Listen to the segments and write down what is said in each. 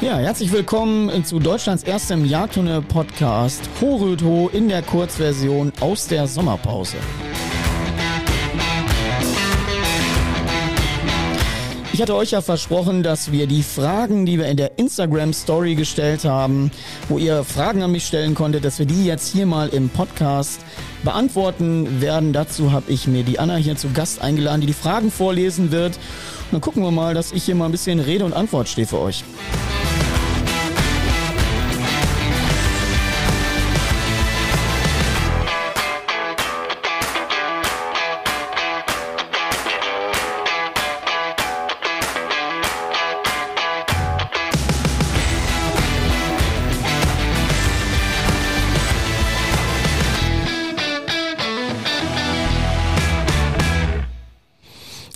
Ja, herzlich willkommen zu Deutschlands erstem Jagdhunde-Podcast Horütho in der Kurzversion aus der Sommerpause. Ich hatte euch ja versprochen, dass wir die Fragen, die wir in der Instagram Story gestellt haben, wo ihr Fragen an mich stellen konntet, dass wir die jetzt hier mal im Podcast beantworten werden. Dazu habe ich mir die Anna hier zu Gast eingeladen, die die Fragen vorlesen wird. Dann gucken wir mal, dass ich hier mal ein bisschen Rede und Antwort stehe für euch.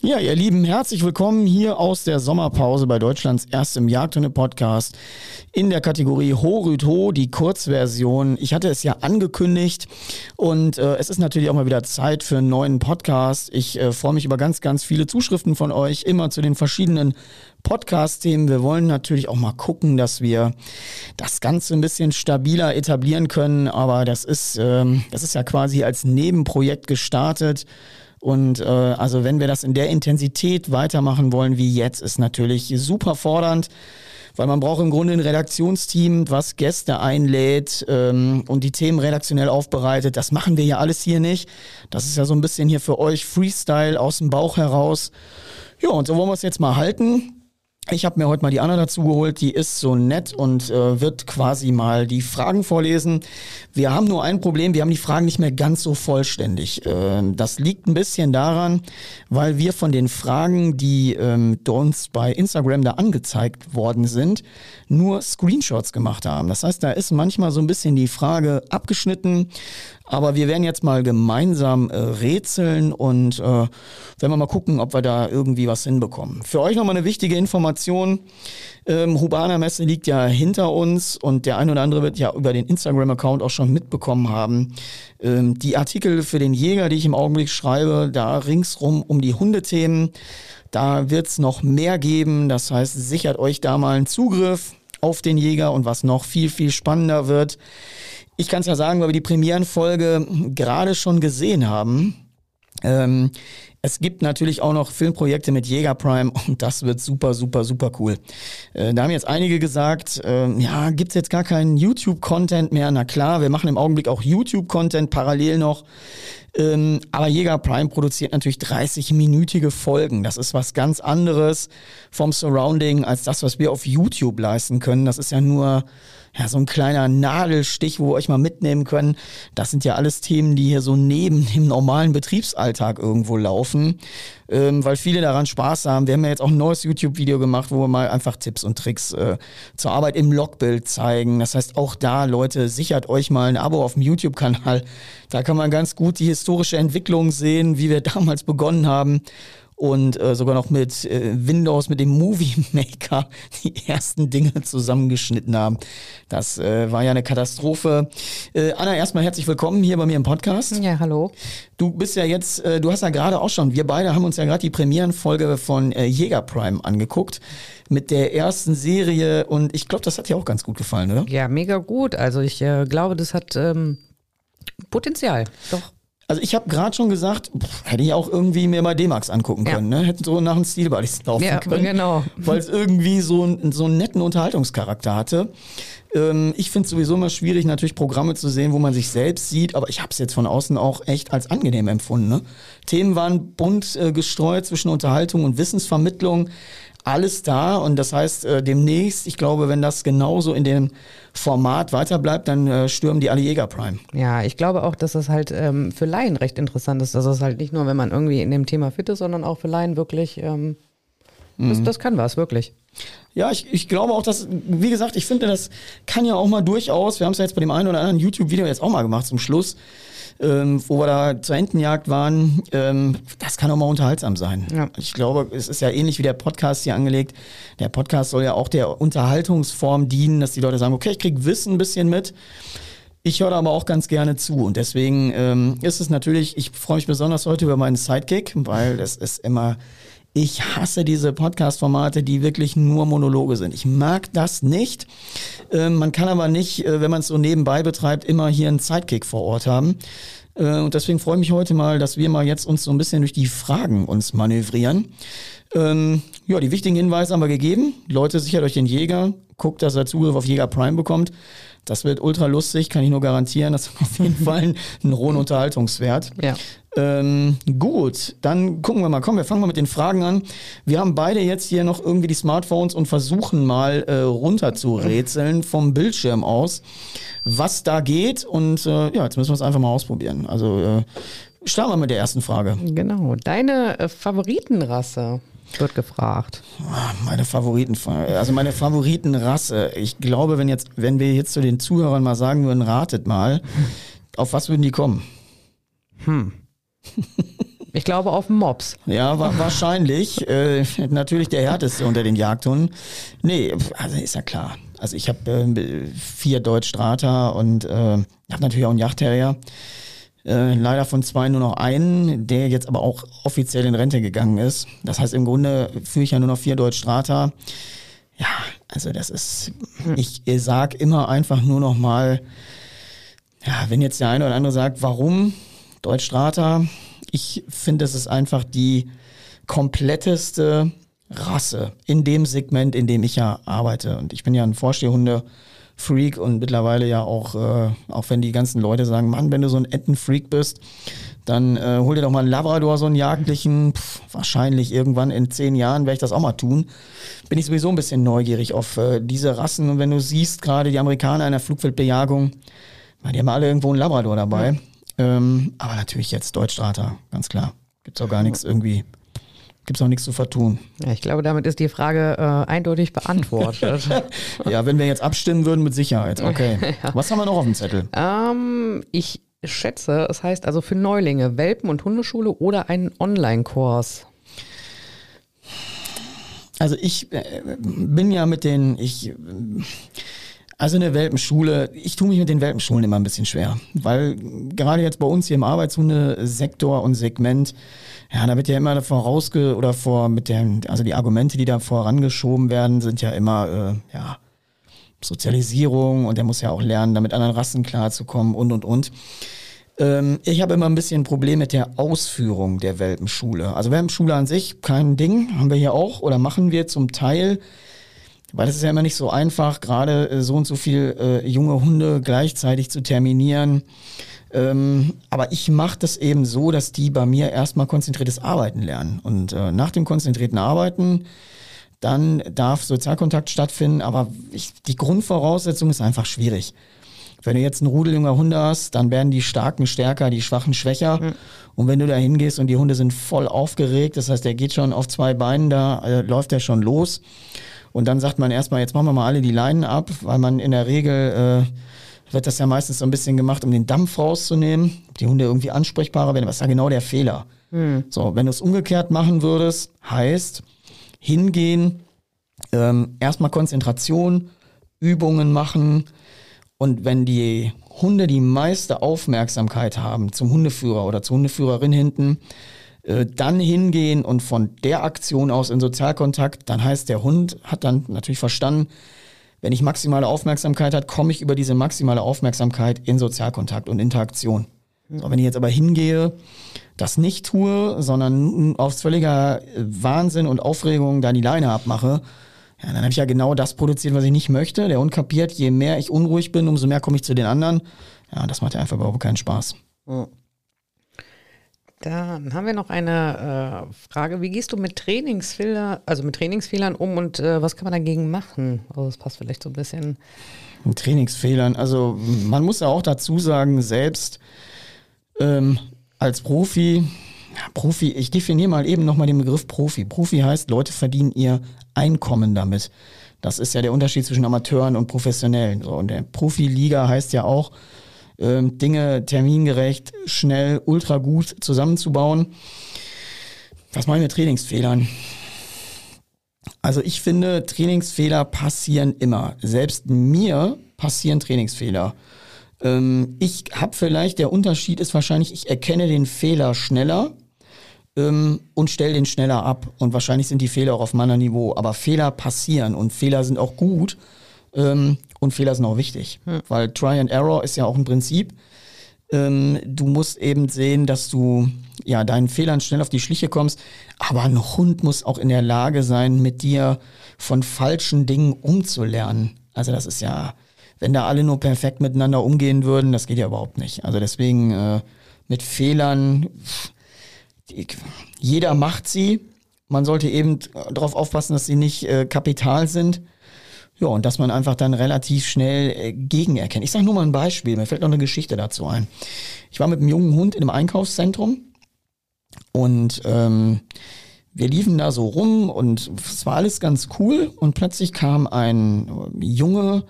Ja, ihr Lieben, herzlich willkommen hier aus der Sommerpause bei Deutschlands erstem Jagdhunde-Podcast in der Kategorie Horüt Ho, die Kurzversion. Ich hatte es ja angekündigt und äh, es ist natürlich auch mal wieder Zeit für einen neuen Podcast. Ich äh, freue mich über ganz, ganz viele Zuschriften von euch, immer zu den verschiedenen Podcast-Themen. Wir wollen natürlich auch mal gucken, dass wir das Ganze ein bisschen stabiler etablieren können, aber das ist, ähm, das ist ja quasi als Nebenprojekt gestartet. Und äh, also wenn wir das in der Intensität weitermachen wollen wie jetzt, ist natürlich super fordernd, weil man braucht im Grunde ein Redaktionsteam, was Gäste einlädt ähm, und die Themen redaktionell aufbereitet. Das machen wir ja alles hier nicht. Das ist ja so ein bisschen hier für euch Freestyle aus dem Bauch heraus. Ja, und so wollen wir es jetzt mal halten. Ich habe mir heute mal die Anna dazu geholt, die ist so nett und äh, wird quasi mal die Fragen vorlesen. Wir haben nur ein Problem, wir haben die Fragen nicht mehr ganz so vollständig. Äh, das liegt ein bisschen daran, weil wir von den Fragen, die ähm, uns bei Instagram da angezeigt worden sind, nur Screenshots gemacht haben. Das heißt, da ist manchmal so ein bisschen die Frage abgeschnitten, aber wir werden jetzt mal gemeinsam äh, rätseln und äh, werden wir mal gucken, ob wir da irgendwie was hinbekommen. Für euch nochmal eine wichtige Information. Ähm, Hubana Messe liegt ja hinter uns und der ein oder andere wird ja über den Instagram-Account auch schon mitbekommen haben. Ähm, die Artikel für den Jäger, die ich im Augenblick schreibe, da ringsrum um die Hundethemen, da wird es noch mehr geben. Das heißt, sichert euch da mal einen Zugriff auf den Jäger und was noch viel, viel spannender wird. Ich kann es ja sagen, weil wir die Premierenfolge gerade schon gesehen haben. Ähm, es gibt natürlich auch noch Filmprojekte mit Jäger Prime und das wird super, super, super cool. Äh, da haben jetzt einige gesagt, äh, ja, gibt's jetzt gar keinen YouTube-Content mehr? Na klar, wir machen im Augenblick auch YouTube-Content parallel noch. Ähm, aber Jäger Prime produziert natürlich 30-minütige Folgen. Das ist was ganz anderes vom Surrounding als das, was wir auf YouTube leisten können. Das ist ja nur ja, so ein kleiner Nadelstich, wo wir euch mal mitnehmen können. Das sind ja alles Themen, die hier so neben dem normalen Betriebsalltag irgendwo laufen, ähm, weil viele daran Spaß haben. Wir haben ja jetzt auch ein neues YouTube-Video gemacht, wo wir mal einfach Tipps und Tricks äh, zur Arbeit im Logbild zeigen. Das heißt, auch da, Leute, sichert euch mal ein Abo auf dem YouTube-Kanal. Da kann man ganz gut die historische Entwicklung sehen, wie wir damals begonnen haben und äh, sogar noch mit äh, Windows, mit dem Movie Maker die ersten Dinge zusammengeschnitten haben. Das äh, war ja eine Katastrophe. Äh, Anna, erstmal herzlich willkommen hier bei mir im Podcast. Ja, hallo. Du bist ja jetzt, äh, du hast ja gerade auch schon, wir beide haben uns ja gerade die Premierenfolge von äh, Jäger Prime angeguckt mit der ersten Serie und ich glaube, das hat dir auch ganz gut gefallen, oder? Ja, mega gut. Also ich äh, glaube, das hat ähm, Potenzial. Doch. Also ich habe gerade schon gesagt, pff, hätte ich auch irgendwie mir mal D-Max angucken können, ja. ne? Hätten so nach dem Stil laufen ja, können. genau. Weil es irgendwie so, so einen netten Unterhaltungscharakter hatte. Ähm, ich finde es sowieso immer schwierig, natürlich Programme zu sehen, wo man sich selbst sieht, aber ich habe es jetzt von außen auch echt als angenehm empfunden. Ne? Themen waren bunt äh, gestreut zwischen Unterhaltung und Wissensvermittlung alles da und das heißt äh, demnächst, ich glaube, wenn das genauso in dem Format weiterbleibt, dann äh, stürmen die alle Jäger Prime. Ja, ich glaube auch, dass das halt ähm, für Laien recht interessant ist, dass es halt nicht nur, wenn man irgendwie in dem Thema fit ist, sondern auch für Laien wirklich, ähm, mhm. das, das kann was, wirklich. Ja, ich, ich glaube auch, dass, wie gesagt, ich finde, das kann ja auch mal durchaus, wir haben es ja jetzt bei dem einen oder anderen YouTube-Video jetzt auch mal gemacht zum Schluss, ähm, wo wir da zur Entenjagd waren, ähm, das kann auch mal unterhaltsam sein. Ja. Ich glaube, es ist ja ähnlich wie der Podcast hier angelegt. Der Podcast soll ja auch der Unterhaltungsform dienen, dass die Leute sagen, okay, ich krieg Wissen ein bisschen mit. Ich höre aber auch ganz gerne zu und deswegen ähm, ist es natürlich, ich freue mich besonders heute über meinen Sidekick, weil das ist immer Ich hasse diese Podcast-Formate, die wirklich nur Monologe sind. Ich mag das nicht. Ähm, man kann aber nicht, äh, wenn man es so nebenbei betreibt, immer hier einen Sidekick vor Ort haben. Äh, und deswegen freue ich mich heute mal, dass wir mal jetzt uns so ein bisschen durch die Fragen uns manövrieren. Ähm, ja, die wichtigen Hinweise haben wir gegeben. Leute, sichert euch den Jäger. Guckt, dass er Zugriff auf Jäger Prime bekommt. Das wird ultra lustig, kann ich nur garantieren. Das hat auf jeden Fall einen hohen Unterhaltungswert. Ja. Ähm, gut, dann gucken wir mal. Komm, wir fangen mal mit den Fragen an. Wir haben beide jetzt hier noch irgendwie die Smartphones und versuchen mal äh, runter zu rätseln vom Bildschirm aus, was da geht. Und äh, ja, jetzt müssen wir es einfach mal ausprobieren. Also äh, starten wir mit der ersten Frage. Genau. Deine äh, Favoritenrasse wird gefragt. Meine Favoriten, also meine Favoritenrasse. Ich glaube, wenn jetzt, wenn wir jetzt zu den Zuhörern mal sagen würden, ratet mal, auf was würden die kommen? Ich glaube auf Mops. Ja, wa wahrscheinlich. äh, natürlich der härteste unter den Jagdhunden. Nee, also ist ja klar. Also ich habe äh, vier Deutsch Strata und äh, habe natürlich auch einen Yachtterrier. Äh, leider von zwei nur noch einen, der jetzt aber auch offiziell in Rente gegangen ist. Das heißt, im Grunde führe ich ja nur noch vier Deutsch Strata. Ja, also das ist, ich sag immer einfach nur noch mal, ja, wenn jetzt der eine oder andere sagt, warum Deutsch Strata? Ich finde, es ist einfach die kompletteste Rasse in dem Segment, in dem ich ja arbeite. Und ich bin ja ein Vorstehhunde-Freak und mittlerweile ja auch, äh, auch wenn die ganzen Leute sagen, Mann, wenn du so ein Entenfreak bist, dann äh, hol dir doch mal einen Labrador, so einen jagdlichen. Pff, wahrscheinlich irgendwann in zehn Jahren werde ich das auch mal tun. Bin ich sowieso ein bisschen neugierig auf äh, diese Rassen. Und wenn du siehst, gerade die Amerikaner in der Flugfeldbejagung, die haben alle irgendwo einen Labrador dabei. Ähm, aber natürlich jetzt Deutschstrater, ganz klar. Gibt's auch gar nichts irgendwie, gibt's auch nichts zu vertun. Ja, ich glaube, damit ist die Frage äh, eindeutig beantwortet. Ja, wenn wir jetzt abstimmen würden, mit Sicherheit. Okay. Was haben wir noch auf dem Zettel? ähm, ich schätze, es heißt also für Neulinge Welpen- und Hundeschule oder einen Online-Kurs. Also ich äh, bin ja mit den, ich, also eine Welpenschule, ich tue mich mit den Welpenschulen immer ein bisschen schwer, weil gerade jetzt bei uns hier im Arbeitshundesektor und Segment, ja, da wird ja immer vorausge oder vor mit den, also die Argumente, die da vorangeschoben werden, sind ja immer, äh, ja, Sozialisierung und der muss ja auch lernen, da mit anderen Rassen klarzukommen und und und. Ähm, ich habe immer ein bisschen ein Problem mit der Ausführung der Welpenschule. Also Welpenschule an sich, kein Ding, haben wir hier auch oder machen wir zum Teil, weil es ist ja immer nicht so einfach, gerade äh, so und so viel äh, junge Hunde gleichzeitig zu terminieren. Ähm, aber ich mache das eben so, dass die bei mir erstmal konzentriertes Arbeiten lernen. Und äh, nach dem konzentrierten Arbeiten, dann darf Sozialkontakt stattfinden, aber ich, die Grundvoraussetzung ist einfach schwierig. Wenn du jetzt einen Rudel junger Hunde hast, dann werden die Starken stärker, die Schwachen schwächer. Und wenn du da hingehst und die Hunde sind voll aufgeregt, das heißt, der geht schon auf zwei Beinen, da äh, läuft der schon los. Und dann sagt man erstmal, jetzt machen wir mal alle die Leinen ab, weil man in der Regel äh, wird das ja meistens so ein bisschen gemacht, um den Dampf rauszunehmen, ob die Hunde irgendwie ansprechbarer werden. Was ist da genau der Fehler? So, wenn du es umgekehrt machen würdest, heißt hingehen, ähm, erstmal Konzentration, Übungen machen und wenn die Hunde die meiste Aufmerksamkeit haben zum Hundeführer oder zur Hundeführerin hinten, äh, dann hingehen und von der Aktion aus in Sozialkontakt, dann heißt der Hund hat dann natürlich verstanden, wenn ich maximale Aufmerksamkeit hat, komme ich über diese maximale Aufmerksamkeit in Sozialkontakt und Interaktion. So, wenn ich jetzt aber hingehe, das nicht tue, sondern aus völliger äh, Wahnsinn und Aufregung da die Leine abmache, ja, dann habe ich ja genau das produziert, was ich nicht möchte. Der Hund kapiert, je mehr ich unruhig bin, umso mehr komme ich zu den anderen. Ja, das macht ja einfach überhaupt keinen Spaß. Dann haben wir noch eine äh, Frage. Wie gehst du mit Trainingsfehlern, also mit Trainingsfehlern um und äh, was kann man dagegen machen? Also das passt vielleicht so ein bisschen. Mit Trainingsfehlern. Also man muss ja auch dazu sagen, selbst ähm, als Profi, Profi, ich definiere mal eben nochmal den Begriff Profi. Profi heißt, Leute verdienen ihr Einkommen damit. Das ist ja der Unterschied zwischen Amateuren und Professionellen. So, und der Profiliga heißt ja auch, ähm, Dinge termingerecht, schnell, ultra gut zusammenzubauen. Was mache ich Trainingsfehlern? Also ich finde, Trainingsfehler passieren immer. Selbst mir passieren Trainingsfehler. Ähm, ich habe vielleicht, der Unterschied ist wahrscheinlich, ich erkenne den Fehler schneller. ähm, und stell den schneller ab. Und wahrscheinlich sind die Fehler auch auf meiner Niveau. Aber Fehler passieren und Fehler sind auch gut ähm, und Fehler sind auch wichtig. Hm. Weil Try and Error ist ja auch ein Prinzip. Ähm, du musst eben sehen, dass du ja deinen Fehlern schnell auf die Schliche kommst. Aber ein Hund muss auch in der Lage sein, mit dir von falschen Dingen umzulernen. Also das ist ja, wenn da alle nur perfekt miteinander umgehen würden, das geht ja überhaupt nicht. Also deswegen äh, mit Fehlern, jeder macht sie. Man sollte eben darauf aufpassen, dass sie nicht äh, kapital sind. Ja, und dass man einfach dann relativ schnell äh, gegenerkennt. Ich sage nur mal ein Beispiel, mir fällt noch eine Geschichte dazu ein. Ich war mit einem jungen Hund in einem Einkaufszentrum und ähm, wir liefen da so rum und es war alles ganz cool und plötzlich kam ein Junge,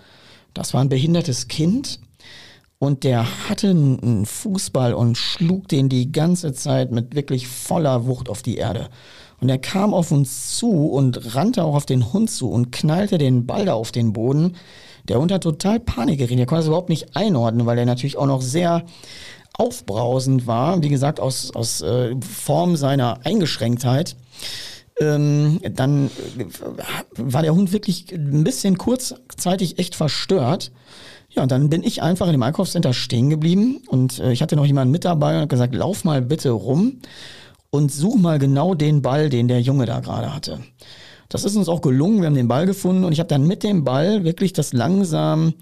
das war ein behindertes Kind und der hatte einen Fußball und schlug den die ganze Zeit mit wirklich voller Wucht auf die Erde. Und er kam auf uns zu und rannte auch auf den Hund zu und knallte den Ball da auf den Boden. Der Hund hat total Panik geriet. Er konnte es überhaupt nicht einordnen, weil er natürlich auch noch sehr aufbrausend war. Wie gesagt, aus, aus äh, Form seiner Eingeschränktheit. Ähm, dann äh, war der Hund wirklich ein bisschen kurzzeitig echt verstört. Ja, und dann bin ich einfach in dem Einkaufscenter stehen geblieben und äh, ich hatte noch jemanden mit dabei und hat gesagt, lauf mal bitte rum und such mal genau den Ball, den der Junge da gerade hatte. Das ist uns auch gelungen, wir haben den Ball gefunden und ich habe dann mit dem Ball wirklich das langsam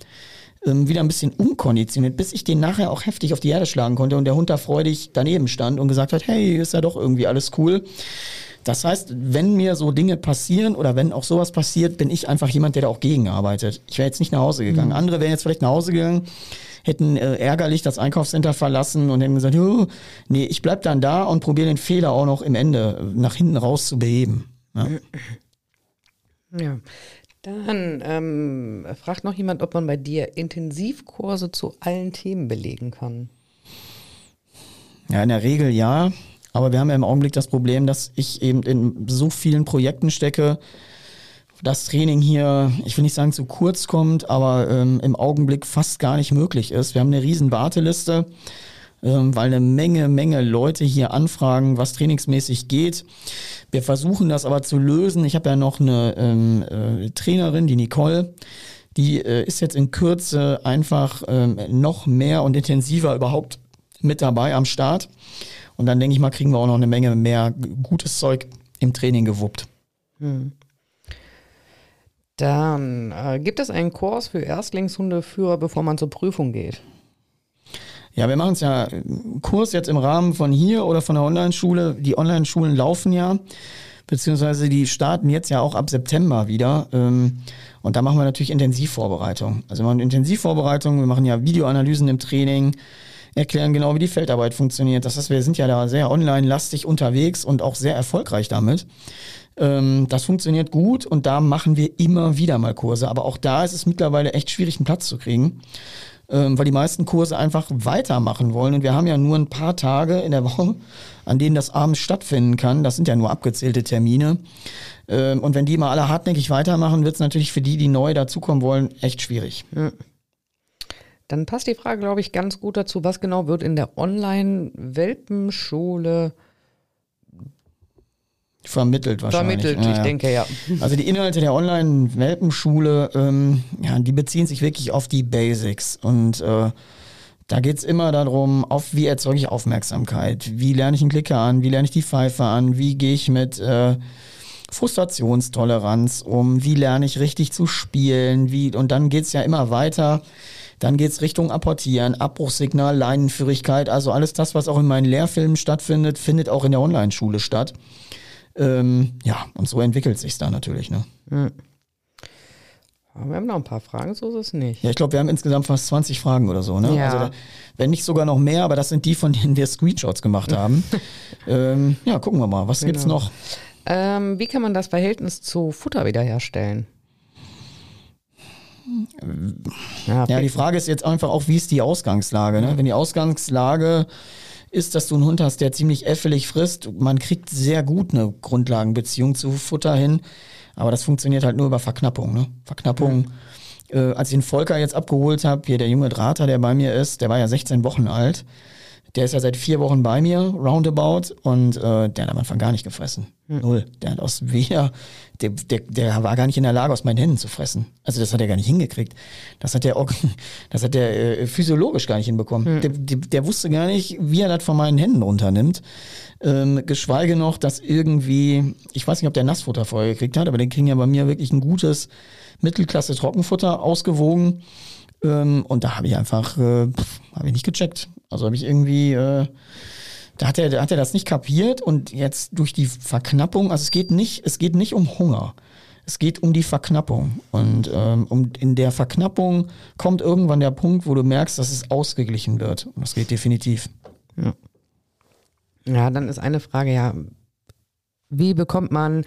ähm, wieder ein bisschen umkonditioniert, bis ich den nachher auch heftig auf die Erde schlagen konnte und der Hund da freudig daneben stand und gesagt hat, hey, ist ja doch irgendwie alles cool. Das heißt, wenn mir so Dinge passieren oder wenn auch sowas passiert, bin ich einfach jemand, der da auch gegenarbeitet. Ich wäre jetzt nicht nach Hause gegangen. Mhm. Andere wären jetzt vielleicht nach Hause gegangen, hätten äh, ärgerlich das Einkaufscenter verlassen und hätten gesagt, nee, ich bleib dann da und probiere den Fehler auch noch im Ende nach hinten raus zu beheben. Ja. ja. Dann ähm, fragt noch jemand, ob man bei dir Intensivkurse zu allen Themen belegen kann. Ja, in der Regel ja. Aber wir haben ja im Augenblick das Problem, dass ich eben in so vielen Projekten stecke, das Training hier, ich will nicht sagen zu kurz kommt, aber ähm, im Augenblick fast gar nicht möglich ist. Wir haben eine riesen Warteliste, ähm, weil eine Menge, Menge Leute hier anfragen, was trainingsmäßig geht. Wir versuchen das aber zu lösen. Ich habe ja noch eine ähm, äh, Trainerin, die Nicole, die äh, ist jetzt in Kürze einfach ähm, noch mehr und intensiver überhaupt mit dabei am Start. Und dann denke ich mal, kriegen wir auch noch eine Menge mehr gutes Zeug im Training gewuppt. Hm. Dann äh, gibt es einen Kurs für Erstlingshundeführer, bevor man zur Prüfung geht? Ja, wir machen es ja Kurs jetzt im Rahmen von hier oder von der Online-Schule. Die Online-Schulen laufen ja, beziehungsweise die starten jetzt ja auch ab September wieder. Ähm, und da machen wir natürlich Intensivvorbereitung. Also wir machen Intensivvorbereitung, wir machen ja Videoanalysen im Training, erklären genau, wie die Feldarbeit funktioniert. Das heißt, wir sind ja da sehr online-lastig unterwegs und auch sehr erfolgreich damit. Ähm, das funktioniert gut und da machen wir immer wieder mal Kurse. Aber auch da ist es mittlerweile echt schwierig, einen Platz zu kriegen, ähm, weil die meisten Kurse einfach weitermachen wollen. Und wir haben ja nur ein paar Tage in der Woche, an denen das abends stattfinden kann. Das sind ja nur abgezählte Termine. Ähm, und wenn die mal alle hartnäckig weitermachen, wird es natürlich für die, die neu dazukommen wollen, echt schwierig. Ja. Dann passt die Frage, glaube ich, ganz gut dazu. Was genau wird in der Online-Welpenschule Vermittelt wahrscheinlich. Vermittelt, ja, ich denke ja. Also die Inhalte der Online-Welpenschule, ähm, ja, die beziehen sich wirklich auf die Basics. Und äh, da es immer darum, auf wie erzeuge ich Aufmerksamkeit, wie lerne ich einen Klicker an, wie lerne ich die Pfeife an, wie gehe ich mit äh, Frustrationstoleranz um, wie lerne ich richtig zu spielen, wie, und dann geht es ja immer weiter. Dann geht es Richtung Apportieren, Abbruchssignal, Leinenführigkeit, also alles das, was auch in meinen Lehrfilmen stattfindet, findet auch in der Online-Schule statt. Ähm, ja, und so entwickelt sich da natürlich. Ne? Hm. Wir haben noch ein paar Fragen, so ist es nicht. Ja, ich glaube, wir haben insgesamt fast 20 Fragen oder so. Ne? Ja. Also, wenn nicht sogar noch mehr, aber das sind die, von denen wir Screenshots gemacht haben. ähm, ja, gucken wir mal. Was genau. gibt's noch? Ähm, wie kann man das Verhältnis zu Futter wiederherstellen? Ja, ja, die Frage ist jetzt einfach auch, wie ist die Ausgangslage? Ne? Wenn die Ausgangslage ist, dass du einen Hund hast, der ziemlich äffelig frisst. Man kriegt sehr gut eine Grundlagenbeziehung zu Futter hin, aber das funktioniert halt nur über Verknappung. Ne? Verknappung. Mhm. Äh, als ich den Volker jetzt abgeholt habe, hier der junge Drater, der bei mir ist, der war ja 16 Wochen alt. Der ist ja seit vier Wochen bei mir, roundabout, und äh, der hat am Anfang gar nicht gefressen. Hm. Null. Der hat aus weder, der, der, der war gar nicht in der Lage, aus meinen Händen zu fressen. Also das hat er gar nicht hingekriegt. Das hat der, das hat der äh, physiologisch gar nicht hinbekommen. Hm. Der, der, der, wusste gar nicht, wie er das von meinen Händen runternimmt. Ähm, geschweige noch, dass irgendwie, ich weiß nicht, ob der Nassfutter vorher gekriegt hat, aber den kriegen ja bei mir wirklich ein gutes Mittelklasse Trockenfutter ausgewogen. Ähm, und da habe ich einfach, äh, habe ich nicht gecheckt. Also habe ich irgendwie, äh, da hat er, hat er das nicht kapiert und jetzt durch die Verknappung, also es geht nicht, es geht nicht um Hunger. Es geht um die Verknappung. Und ähm, um, in der Verknappung kommt irgendwann der Punkt, wo du merkst, dass es ausgeglichen wird. Und das geht definitiv. Ja. ja, dann ist eine Frage, ja, wie bekommt man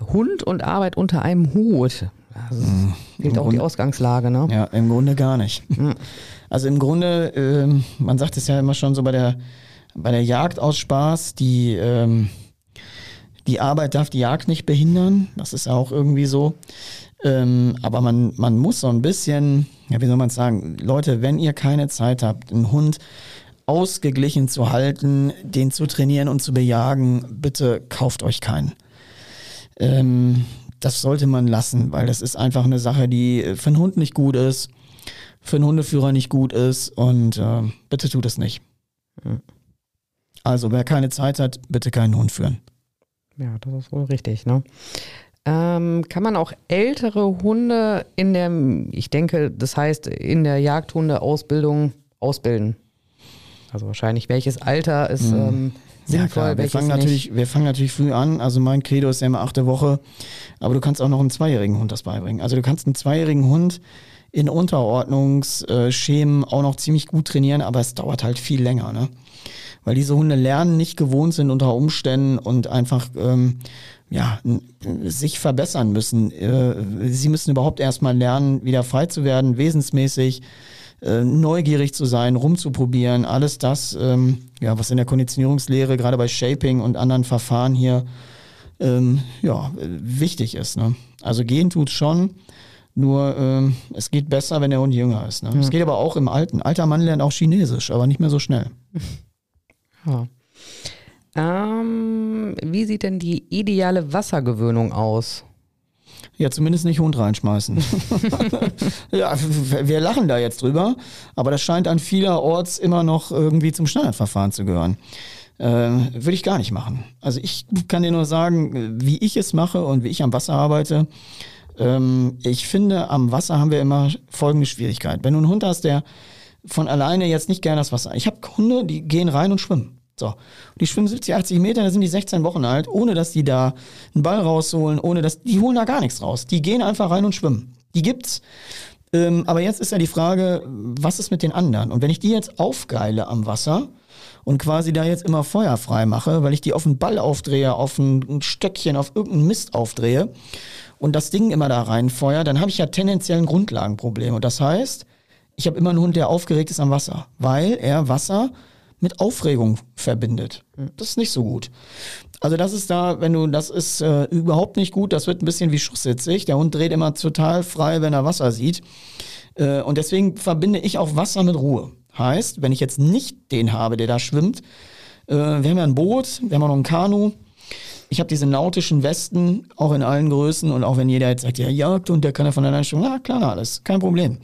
Hund und Arbeit unter einem Hut? Das mhm. fehlt auch Grunde, die Ausgangslage, ne? Ja, im Grunde gar nicht. Mhm. Also im Grunde, äh, man sagt es ja immer schon so bei der, bei der Jagd aus Spaß, die, ähm, die Arbeit darf die Jagd nicht behindern. Das ist auch irgendwie so. Ähm, aber man, man muss so ein bisschen, ja, wie soll man sagen, Leute, wenn ihr keine Zeit habt, einen Hund ausgeglichen zu halten, den zu trainieren und zu bejagen, bitte kauft euch keinen. Ähm, das sollte man lassen, weil das ist einfach eine Sache, die für einen Hund nicht gut ist, für einen Hundeführer nicht gut ist und äh, bitte tut es nicht. Also wer keine Zeit hat, bitte keinen Hund führen. Ja, das ist wohl richtig, ne? Ähm, kann man auch ältere Hunde in der, ich denke, das heißt in der Jagdhundeausbildung ausbilden? Also wahrscheinlich welches Alter ist hm. ähm, sinnvoll, ja, wir fangen natürlich, Wir fangen natürlich früh an. Also mein Credo ist ja immer achte Woche. Aber du kannst auch noch einem zweijährigen Hund das beibringen. Also du kannst einen zweijährigen Hund in Unterordnungsschemen auch noch ziemlich gut trainieren, aber es dauert halt viel länger, ne? Weil diese Hunde lernen, nicht gewohnt sind unter Umständen und einfach ähm, ja, sich verbessern müssen. Äh, sie müssen überhaupt erstmal lernen, wieder frei zu werden, wesensmäßig äh, neugierig zu sein, rumzuprobieren, alles das, ähm, ja, was in der Konditionierungslehre, gerade bei Shaping und anderen Verfahren hier, ähm, ja, wichtig ist. Ne? Also gehen tut schon, nur ähm, es geht besser, wenn der Hund jünger ist. Ne? Es geht aber auch im Alten. Alter Mann lernt auch Chinesisch, aber nicht mehr so schnell. Ja. Ähm, wie sieht denn die ideale Wassergewöhnung aus? Ja, zumindest nicht Hund reinschmeißen. ja, wir lachen da jetzt drüber, aber das scheint an vielerorts immer noch irgendwie zum Standardverfahren zu gehören. Äh, Würde ich gar nicht machen. Also ich kann dir nur sagen, wie ich es mache und wie ich am Wasser arbeite. Ähm, ich finde, am Wasser haben wir immer folgende Schwierigkeit. Wenn du einen Hund hast, der von alleine jetzt nicht gerne das Wasser. Ich habe Hunde, die gehen rein und schwimmen. So. Die schwimmen 70, 80 Meter, da sind die 16 Wochen alt, ohne dass die da einen Ball rausholen, ohne dass, die holen da gar nichts raus. Die gehen einfach rein und schwimmen. Die gibt's. Ähm, aber jetzt ist ja die Frage, was ist mit den anderen? Und wenn ich die jetzt aufgeile am Wasser und quasi da jetzt immer Feuer frei mache, weil ich die auf einen Ball aufdrehe, auf ein Stöckchen, auf irgendeinen Mist aufdrehe und das Ding immer da reinfeuer, dann habe ich ja tendenziell ein Grundlagenproblem. Und das heißt, ich habe immer einen Hund, der aufgeregt ist am Wasser, weil er Wasser mit Aufregung verbindet. Das ist nicht so gut. Also das ist da, wenn du, das ist äh, überhaupt nicht gut. Das wird ein bisschen wie schusssitzig. Der Hund dreht immer total frei, wenn er Wasser sieht. Äh, und deswegen verbinde ich auch Wasser mit Ruhe. Heißt, wenn ich jetzt nicht den habe, der da schwimmt, äh, wir haben ja ein Boot, wir haben auch noch ein Kanu. Ich habe diese nautischen Westen, auch in allen Größen. Und auch wenn jeder jetzt sagt, ja, Jagd und der kann ja von alleine schwimmen, na klar, alles, kein Problem.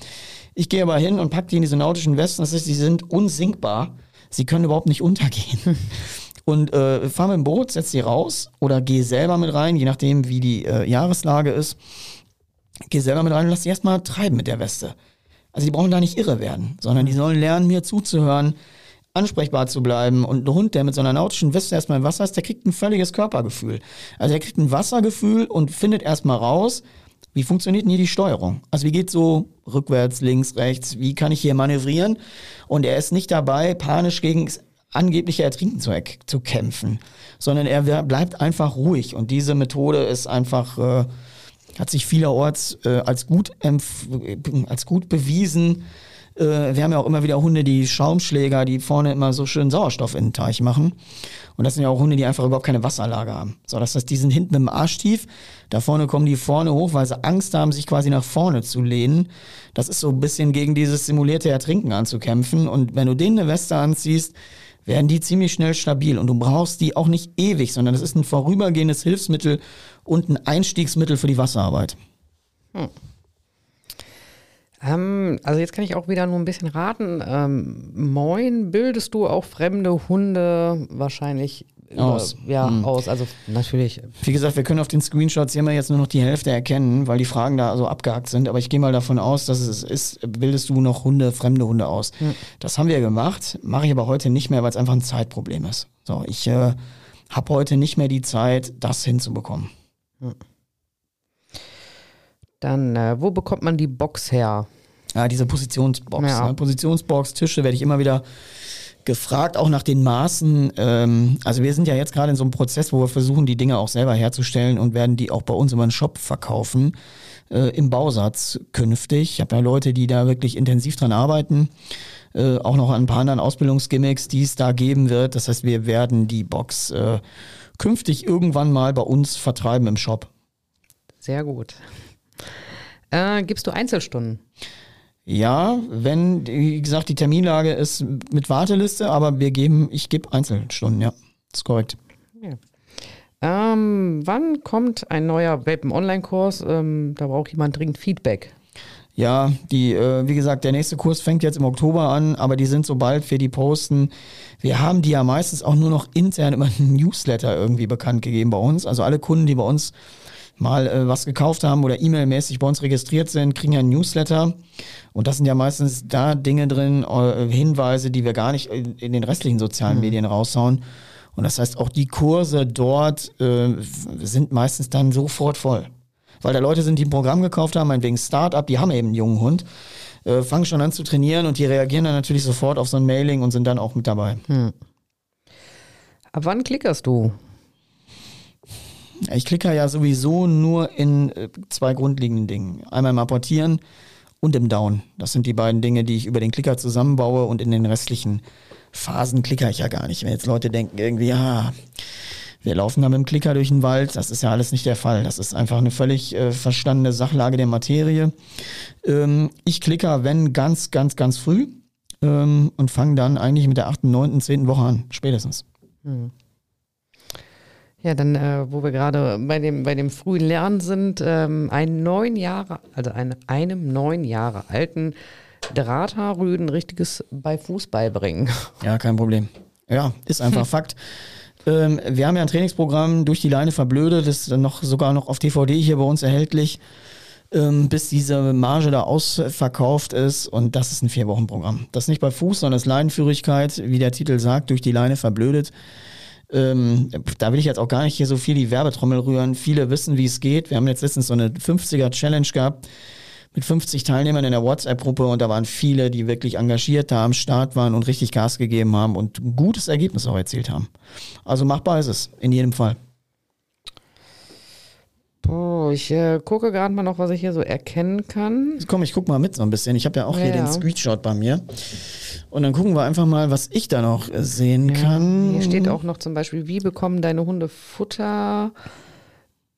Ich gehe aber hin und packe die in diese nautischen Westen. Das heißt, die sind unsinkbar sie können überhaupt nicht untergehen. Und äh, fahr mit dem Boot, setz sie raus oder geh selber mit rein, je nachdem, wie die äh, Jahreslage ist. Geh selber mit rein und lass sie erstmal treiben mit der Weste. Also die brauchen da nicht irre werden, sondern die sollen lernen, mir zuzuhören, ansprechbar zu bleiben. Und ein Hund, der mit so einer nautischen Weste erstmal im Wasser ist, der kriegt ein völliges Körpergefühl. Also er kriegt ein Wassergefühl und findet erstmal raus, wie funktioniert denn hier die Steuerung? Also wie geht so rückwärts, links, rechts? Wie kann ich hier manövrieren? Und er ist nicht dabei, panisch gegen angebliche Ertrinken zu, zu kämpfen, sondern er bleibt einfach ruhig. Und diese Methode ist einfach, äh, hat sich vielerorts äh, als, gut als gut bewiesen. Äh, wir haben ja auch immer wieder Hunde, die Schaumschläger, die vorne immer so schön Sauerstoff in den Teich machen. Und das sind ja auch Hunde, die einfach überhaupt keine Wasserlage haben. So, das heißt, die sind hinten im Arsch tief. Da vorne kommen die vorne hoch, weil sie Angst haben, sich quasi nach vorne zu lehnen. Das ist so ein bisschen gegen dieses simulierte Ertrinken anzukämpfen. Und wenn du denen eine Weste anziehst, werden die ziemlich schnell stabil. Und du brauchst die auch nicht ewig, sondern das ist ein vorübergehendes Hilfsmittel und ein Einstiegsmittel für die Wasserarbeit. Hm. Ähm, also jetzt kann ich auch wieder nur ein bisschen raten. Ähm, moin, bildest du auch fremde Hunde wahrscheinlich aus. Ja, hm. aus. Also natürlich. Wie gesagt, wir können auf den Screenshots hier mal jetzt nur noch die Hälfte erkennen, weil die Fragen da so abgehakt sind. Aber ich gehe mal davon aus, dass es ist, bildest du noch Hunde, fremde Hunde aus. Hm. Das haben wir gemacht, mache ich aber heute nicht mehr, weil es einfach ein Zeitproblem ist. So, ich äh, habe heute nicht mehr die Zeit, das hinzubekommen. Hm. Dann, äh, wo bekommt man die Box her? Ja, diese Positionsbox. Ja. Ne? Positionsbox, Tische werde ich immer wieder gefragt, auch nach den Maßen. Ähm, also wir sind ja jetzt gerade in so einem Prozess, wo wir versuchen, die Dinge auch selber herzustellen und werden die auch bei uns über den Shop verkaufen, äh, im Bausatz künftig. Ich habe ja Leute, die da wirklich intensiv dran arbeiten. Äh, auch noch an ein paar anderen Ausbildungsgimmicks, die es da geben wird. Das heißt, wir werden die Box äh, künftig irgendwann mal bei uns vertreiben im Shop. Sehr gut. Äh, gibst du Einzelstunden? Ja, wenn, wie gesagt, die Terminlage ist mit Warteliste, aber wir geben, ich gebe Einzelstunden, ja. Das ist korrekt. Ja. Ähm, wann kommt ein neuer Welpen-Online-Kurs? Ähm, da braucht jemand dringend Feedback. Ja, die, äh, wie gesagt, der nächste Kurs fängt jetzt im Oktober an, aber die sind sobald wir die posten. Wir haben die ja meistens auch nur noch intern über einen Newsletter irgendwie bekannt gegeben bei uns. Also alle Kunden, die bei uns mal äh, was gekauft haben oder E-Mail-mäßig bei uns registriert sind, kriegen ja ein Newsletter. Und das sind ja meistens da Dinge drin, äh, Hinweise, die wir gar nicht in, den restlichen sozialen mhm. Medien raushauen. Und das heißt, auch die Kurse dort äh, sind meistens dann sofort voll. Weil da Leute sind, die ein Programm gekauft haben, meinetwegen Startup, die haben eben einen jungen Hund, äh, fangen schon an zu trainieren und die reagieren dann natürlich sofort auf so ein Mailing und sind dann auch mit dabei. Hm. Ab wann klickerst du? Ich klicke ja sowieso nur in äh, zwei grundlegenden Dingen. Einmal im Apportieren und im Down. Das sind die beiden Dinge, die ich über den Klicker zusammenbaue und in den restlichen Phasen klicker ich ja gar nicht. Wenn jetzt Leute denken irgendwie, ja, wir laufen da mit dem Klicker durch den Wald, das ist ja alles nicht der Fall. Das ist einfach eine völlig äh, verstandene Sachlage der Materie. Ähm, ich klicker, wenn ganz, ganz, ganz früh ähm, und fange dann eigentlich mit der 8., 9., 10. Woche an, spätestens. Hm. Ja, dann, äh, wo wir gerade bei dem, bei dem frühen Lernen sind, ähm, einen neun Jahre, also ein, einem neun Jahre alten Drahthaarrüden richtiges bei Fußball bringen. Ja, kein Problem. Ja, ist einfach Fakt. Ähm, wir haben ja ein Trainingsprogramm durch die Leine verblödet, das ist dann noch sogar noch auf DVD hier bei uns erhältlich, ähm, bis diese Marge da ausverkauft ist und das ist ein Vier-Wochen-Programm. Das ist nicht bei Fuß, sondern das Leinenführigkeit, wie der Titel sagt, durch die Leine verblödet. Ähm, da will ich jetzt auch gar nicht hier so viel die Werbetrommel rühren. Viele wissen, wie es geht. Wir haben jetzt letztens so eine 50er Challenge gehabt mit 50 Teilnehmern in der WhatsApp-Gruppe und da waren viele, die wirklich engagiert da am Start waren und richtig Gas gegeben haben und ein gutes Ergebnis auch erzielt haben. Also machbar ist es, in jedem Fall. Boah, ich äh, gucke gerade mal noch, was ich hier so erkennen kann. Komm, ich guck mal mit so ein bisschen. Ich habe ja auch ja, hier den Screenshot bei mir. Und dann gucken wir einfach mal, was ich da noch sehen ja, kann. Hier steht auch noch zum Beispiel, wie bekommen deine Hunde Futter?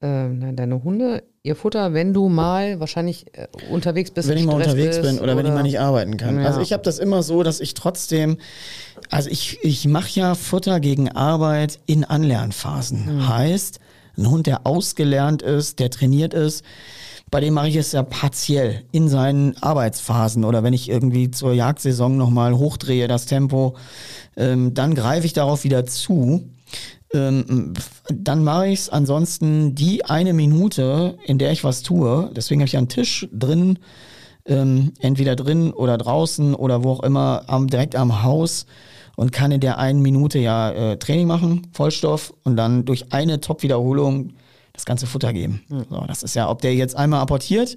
Äh, nein, deine Hunde ihr Futter, wenn du mal wahrscheinlich äh, unterwegs bist. Wenn ich mal unterwegs bin oder, oder, wenn ich mal nicht arbeiten kann. Ja. Also ich habe das immer so, dass ich trotzdem, also ich, ich mache ja Futter gegen Arbeit in Anlernphasen. Mhm. Heißt, ein Hund, der ausgelernt ist, der trainiert ist, bei dem mache ich es ja partiell in seinen Arbeitsphasen oder wenn ich irgendwie zur Jagdsaison nochmal hochdrehe das Tempo, ähm, dann greife ich darauf wieder zu. Ähm, dann mache ich es ansonsten die eine Minute, in der ich was tue. Deswegen habe ich einen Tisch drin, ähm, entweder drin oder draußen oder wo auch immer, am, direkt am Haus und kann in der einen Minute ja äh, Training machen, Vollstoff und dann durch eine Top-Wiederholung das ganze Futter geben. Mhm. So, das ist ja, ob der jetzt einmal apportiert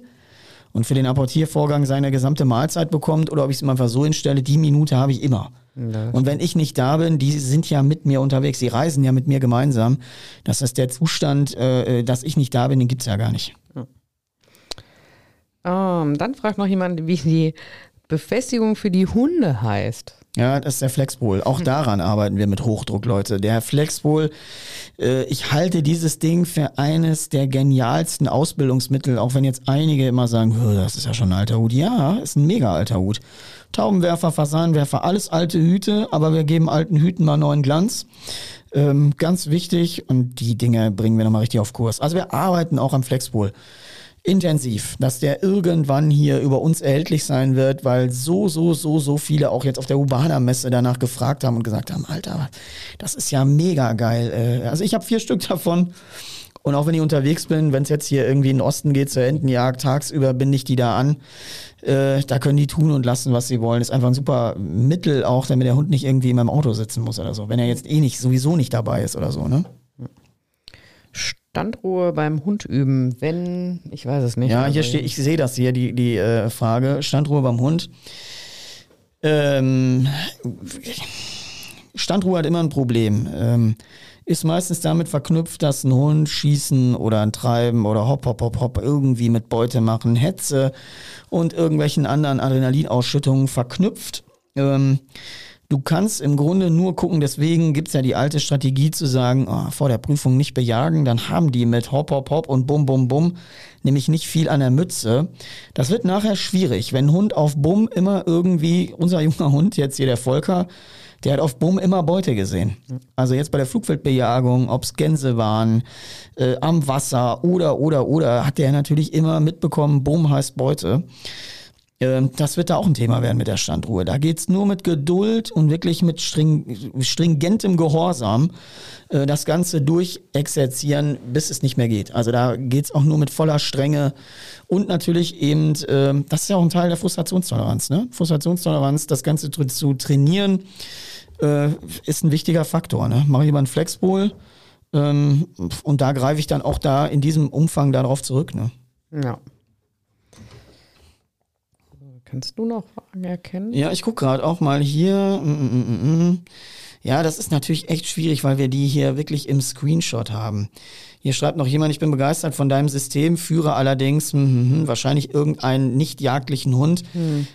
und für den Apportiervorgang seine gesamte Mahlzeit bekommt oder ob ich es einfach so hinstelle, die Minute habe ich immer. Ja. Und wenn ich nicht da bin, die sind ja mit mir unterwegs, die reisen ja mit mir gemeinsam. Das heißt, der Zustand, äh, dass ich nicht da bin, den gibt es ja gar nicht. Ja. Um, ähm, dann fragt noch jemand, wie die Befestigung für die Hunde heißt. Ja, das ist der Flexpol. Auch daran arbeiten wir mit Hochdruck, Leute. Der Flexpol, äh, ich halte dieses Ding für eines der genialsten Ausbildungsmittel, auch wenn jetzt einige immer sagen, das ist ja schon ein alter Hut. Ja, ist ein mega alter Hut. Taubenwerfer, Fasanenwerfer, alles alte Hüte, aber wir geben alten Hüten mal neuen Glanz. Ähm, ganz wichtig und die Dinge bringen wir nochmal richtig auf Kurs. Also wir arbeiten auch am Flexpol intensiv, dass der irgendwann hier über uns erhältlich sein wird, weil so, so, so, so viele auch jetzt auf der Urbana-Messe danach gefragt haben und gesagt haben, Alter, das ist ja mega geil. Äh, also ich habe vier Stück davon. Und auch wenn ich unterwegs bin, wenn es jetzt hier irgendwie in den Osten geht zur Entenjagd, tagsüber binde ich die da an. Äh, da können die tun und lassen, was sie wollen. ist einfach ein super Mittel auch, damit der Hund nicht irgendwie in meinem Auto sitzen muss oder so. Wenn er jetzt eh nicht, sowieso nicht dabei ist oder so, ne? Standruhe beim Hund üben, wenn, ich weiß es nicht. Ja, hier steht, ich sehe das hier, die, die äh, Frage. Standruhe beim Hund. Ähm, Standruhe hat immer ein Problem. Ähm, ist meistens damit verknüpft, dass ein Hund schießen oder ein Treiben oder hopp, hopp, hopp, hopp irgendwie mit Beute machen, Hetze und irgendwelchen anderen Adrenalinausschüttungen verknüpft. Ähm, Du kannst im Grunde nur gucken, deswegen gibt's ja die alte Strategie zu sagen, oh, vor der Prüfung nicht bejagen, dann haben die mit Hop, Hop, Hop und Bum, Bum, Bum nämlich nicht viel an der Mütze. Das wird nachher schwierig, wenn Hund auf Bum immer irgendwie, unser junger Hund, jetzt hier der Volker, der hat auf Bum immer Beute gesehen. Also jetzt bei der Flugfeldbejagung, ob's Gänse waren, äh, am Wasser oder, oder, oder, hat der natürlich immer mitbekommen, Bum heißt Beute. Ähm, das wird da auch ein Thema werden mit der Standruhe. Da geht's nur mit Geduld und wirklich mit string stringentem Gehorsam äh, das Ganze durchexerzieren, bis es nicht mehr geht. Also da geht's auch nur mit voller Strenge und natürlich eben, äh, das ist ja auch ein Teil der Frustrationstoleranz. Ne? Frustrationstoleranz, das Ganze zu trainieren, äh, ist ein wichtiger Faktor. Ne? Mache ich lieber einen Flexpol ähm, und da greife ich dann auch da in diesem Umfang darauf zurück. Ne? Ja. Kannst du noch Fragen erkennen? Ja, ich gucke gerade auch mal hier. Mm, mm, mm, ja, das ist natürlich echt schwierig, weil wir die hier wirklich im Screenshot haben. Hier schreibt noch jemand, ich bin begeistert von deinem System, führe allerdings mh, mh, wahrscheinlich irgendeinen nicht jagdlichen Hund. Hm.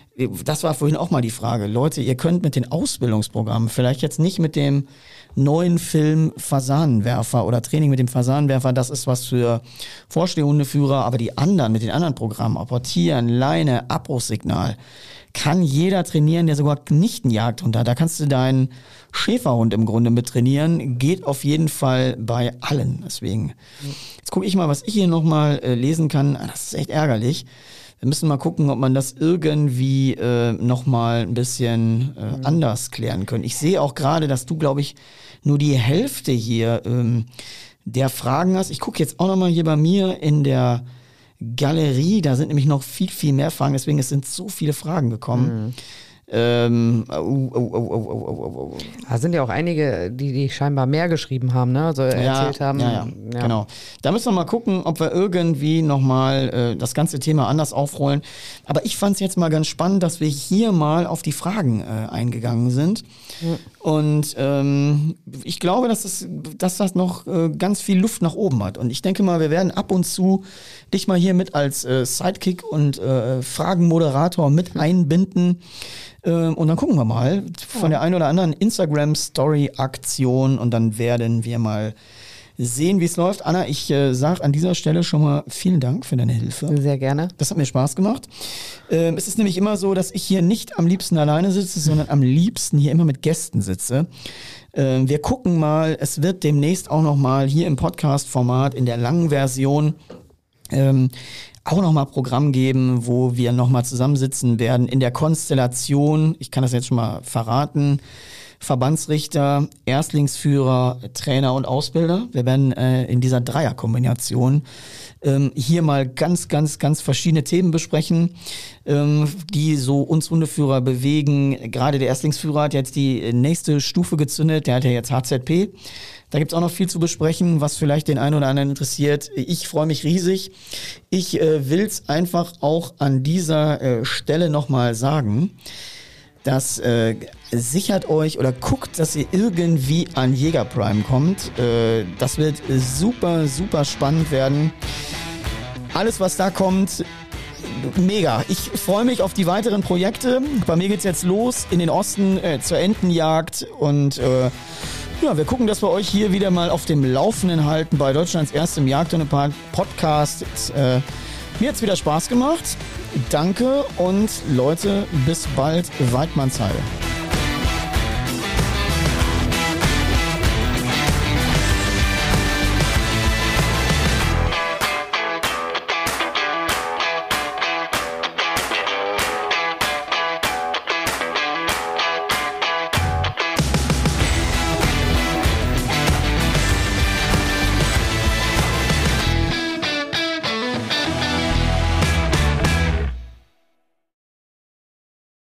Das war vorhin auch mal die Frage. Leute, ihr könnt mit den Ausbildungsprogrammen, vielleicht jetzt nicht mit dem neuen Film Fasanenwerfer oder Training mit dem Fasanenwerfer, das ist was für Vorstehhundeführer, aber die anderen, mit den anderen Programmen, Apportieren, Leine, Abbruchssignal, kann jeder trainieren, der sogar nicht einen Jagdhund hat. Da kannst du deinen Schäferhund im Grunde mit trainieren. Geht auf jeden Fall bei allen. Deswegen. Jetzt gucke ich mal, was ich hier nochmal äh, lesen kann. Ah, das ist echt ärgerlich. Wir müssen mal gucken, ob man das irgendwie äh, nochmal ein bisschen äh, mhm. anders klären können. Ich sehe auch gerade, dass du, glaube ich, nur die Hälfte hier ähm, der Fragen hast. Ich gucke jetzt auch nochmal hier bei mir in der Galerie. Da sind nämlich noch viel, viel mehr Fragen. Deswegen es sind so viele Fragen gekommen. Mhm. Ähm, oh, oh, oh, da sind ja auch einige, die, die scheinbar mehr geschrieben haben, ne? Also erzählt ja, haben. Ja, ja, ja, genau. Da müssen wir mal gucken, ob wir irgendwie nochmal äh, das ganze Thema anders aufrollen. Aber ich fand es jetzt mal ganz spannend, dass wir hier mal auf die Fragen äh, eingegangen sind. Mhm. Und ähm, ich glaube, dass das, dass das noch äh, ganz viel Luft nach oben hat. Und ich denke mal, wir werden ab und zu dich mal hier mit als äh, Sidekick und äh, Fragenmoderator mit einbinden. Ähm, und dann gucken wir mal von der einen oder anderen Instagram-Story-Aktion und dann werden wir mal sehen, wie es läuft. Anna, ich äh, sage an dieser Stelle schon mal vielen Dank für deine Hilfe. Sehr gerne. Das hat mir Spaß gemacht. Ähm, es ist nämlich immer so, dass ich hier nicht am liebsten alleine sitze, sondern am liebsten hier immer mit Gästen sitze. Ähm, wir gucken mal, es wird demnächst auch noch mal hier im Podcast-Format in der langen Version ähm, auch nochmal Programm geben, wo wir nochmal zusammensitzen werden in der Konstellation, ich kann das jetzt schon mal verraten, Verbandsrichter, Erstlingsführer, Trainer und Ausbilder. Wir werden äh, in dieser Dreierkombination ähm, hier mal ganz, ganz, ganz verschiedene Themen besprechen, ähm, die so uns Hundeführer bewegen. Gerade der Erstlingsführer hat jetzt die nächste Stufe gezündet, der hat ja jetzt HZP. Da gibt's auch noch viel zu besprechen, was vielleicht den einen oder anderen interessiert. Ich freue mich riesig. Ich äh, will's einfach auch an dieser äh, Stelle nochmal sagen. dass äh, sichert euch oder guckt, dass ihr irgendwie an Jäger Prime kommt. Äh, das wird super, super spannend werden. Alles, was da kommt, mega. Ich freue mich auf die weiteren Projekte. Bei mir geht's jetzt los in den Osten äh, zur Entenjagd und äh, ja, wir gucken, dass wir euch hier wieder mal auf dem Laufenden halten bei Deutschlands erstem Jagdhundepark Podcast. Äh, mir hat's wieder Spaß gemacht. Danke und Leute, bis bald. Weidmannsheil.